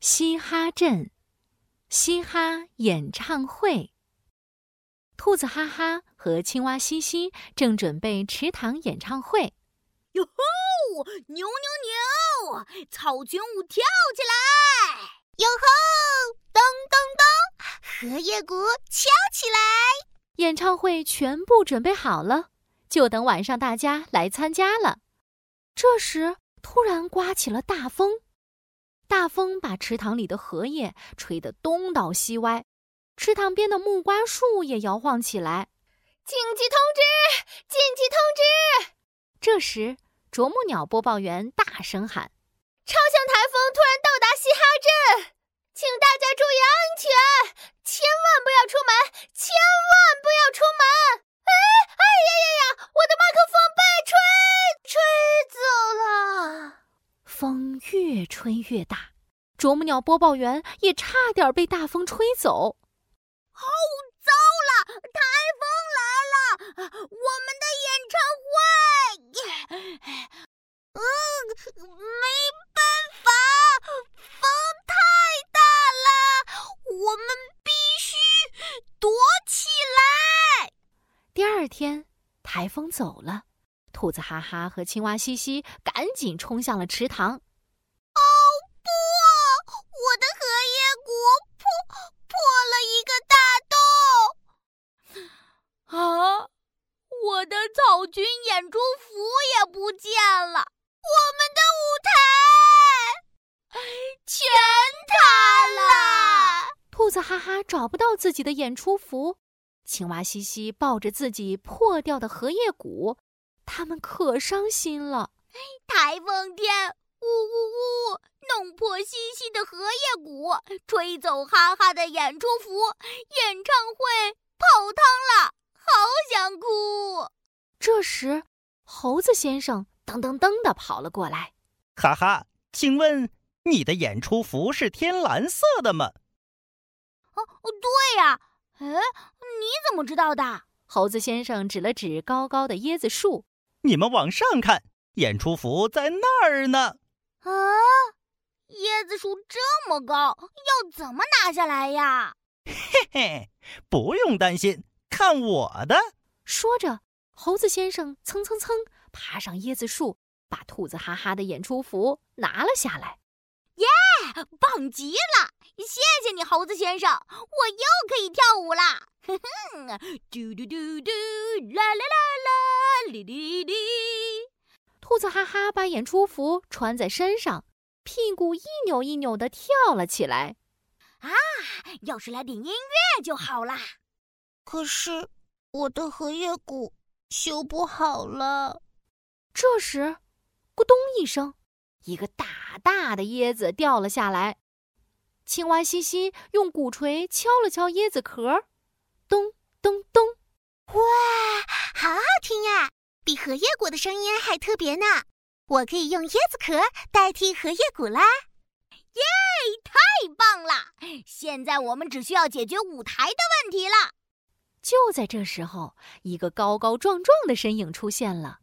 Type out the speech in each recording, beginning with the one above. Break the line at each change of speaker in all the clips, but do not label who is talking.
嘻哈镇，嘻哈演唱会。兔子哈哈和青蛙西西正准备池塘演唱会。
哟吼！牛牛牛！草裙舞跳起来！
哟吼！咚咚咚！荷叶鼓敲起来！
演唱会全部准备好了，就等晚上大家来参加了。这时，突然刮起了大风。大风把池塘里的荷叶吹得东倒西歪，池塘边的木瓜树也摇晃起来。
紧急通知！紧急通知！
这时，啄木鸟播报员大声喊：“
超强台风突然到达西哈镇，请大家注意安全，千万不要出门，千万不要出门！”哎哎呀呀呀！我的麦克风被吹吹走了。
风越吹越大，啄木鸟播报员也差点被大风吹走。
哦，糟了！台风来了，我们的演唱会……
嗯，没办法，风太大了，我们必须躲起来。
第二天，台风走了。兔子哈哈和青蛙西西赶紧冲向了池塘。
哦不！我的荷叶鼓破破了一个大
洞。啊！我的草裙演出服也不见了，
我们的舞台
全塌了。
兔子哈哈找不到自己的演出服，青蛙西西抱着自己破掉的荷叶鼓。他们可伤心了。
台风天，呜呜呜，弄破西西的荷叶鼓，吹走哈哈的演出服，演唱会
这时，猴子先生噔噔噔的跑了过来。
哈哈，请问你的演出服是天蓝色的吗？
哦，对呀。哎，你怎么知道的？
猴子先生指了指高高的椰子树。
你们往上看，演出服在那儿呢。
啊，椰子树这么高，要怎么拿下来呀？
嘿嘿，不用担心，看我的！
说着，猴子先生蹭蹭蹭爬上椰子树，把兔子哈哈的演出服拿了下来。
耶，棒极了！谢谢你，猴子先生，我又可以跳舞啦！哼哼，嘟嘟嘟嘟，啦啦啦啦，哩哩哩。
兔子哈哈把演出服穿在身上，屁股一扭一扭的跳了起来。
啊，要是来点音乐就好啦。
可是我的荷叶鼓修不好了。
这时，咕咚一声。一个大大的椰子掉了下来，青蛙西西用鼓槌敲了敲椰子壳，咚咚咚，
哇，好好听呀，比荷叶鼓的声音还特别呢。我可以用椰子壳代替荷叶鼓啦！
耶，太棒了！现在我们只需要解决舞台的问题了。
就在这时候，一个高高壮壮的身影出现了，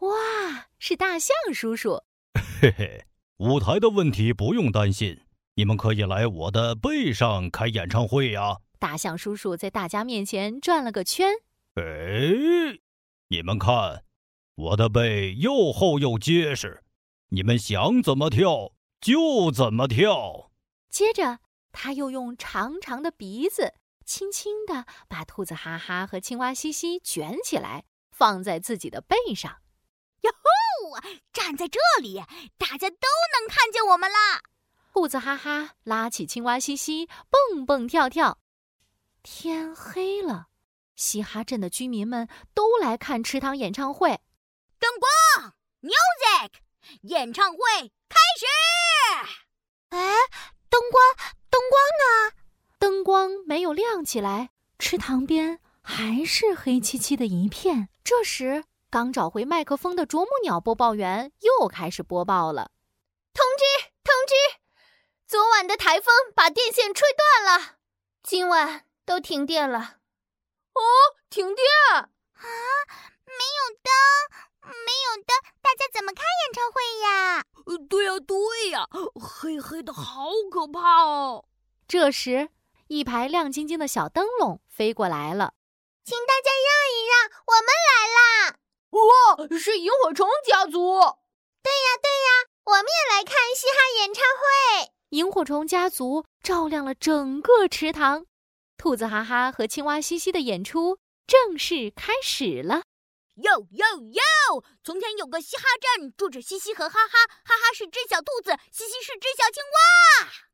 哇，是大象叔叔。
嘿嘿，舞台的问题不用担心，你们可以来我的背上开演唱会呀！
大象叔叔在大家面前转了个圈。
哎，你们看，我的背又厚又结实，你们想怎么跳就怎么跳。
接着，他又用长长的鼻子轻轻地把兔子哈哈和青蛙西西卷起来，放在自己的背上。
哟吼！站在这里，大家都能看见我们啦！
兔子哈哈拉起青蛙西西，蹦蹦跳跳。天黑了，嘻哈镇的居民们都来看池塘演唱会。
灯光，music，演唱会开始！
哎，灯光，灯光呢？
灯光没有亮起来，池塘边还是黑漆漆的一片。这时。刚找回麦克风的啄木鸟播报员又开始播报了：“
通知，通知！昨晚的台风把电线吹断了，今晚都停电了。”“哦，
停电
啊！没有灯，没有灯，大家怎么看演唱会呀？
呃，对呀，对呀，黑黑的好可怕哦。
这时，一排亮晶晶的小灯笼飞过来了，
请大家让一让，我们来啦！
哇，是萤火虫家族！
对呀，对呀，我们也来看嘻哈演唱会。
萤火虫家族照亮了整个池塘，兔子哈哈和青蛙西西的演出正式开始了。
哟哟哟！从前有个嘻哈镇，住着嘻嘻和哈哈，哈哈是只小兔子，嘻嘻是只小青蛙。